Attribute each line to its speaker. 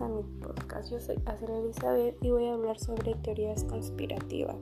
Speaker 1: a mi podcast. Yo soy Azra Elizabeth y voy a hablar sobre teorías conspirativas.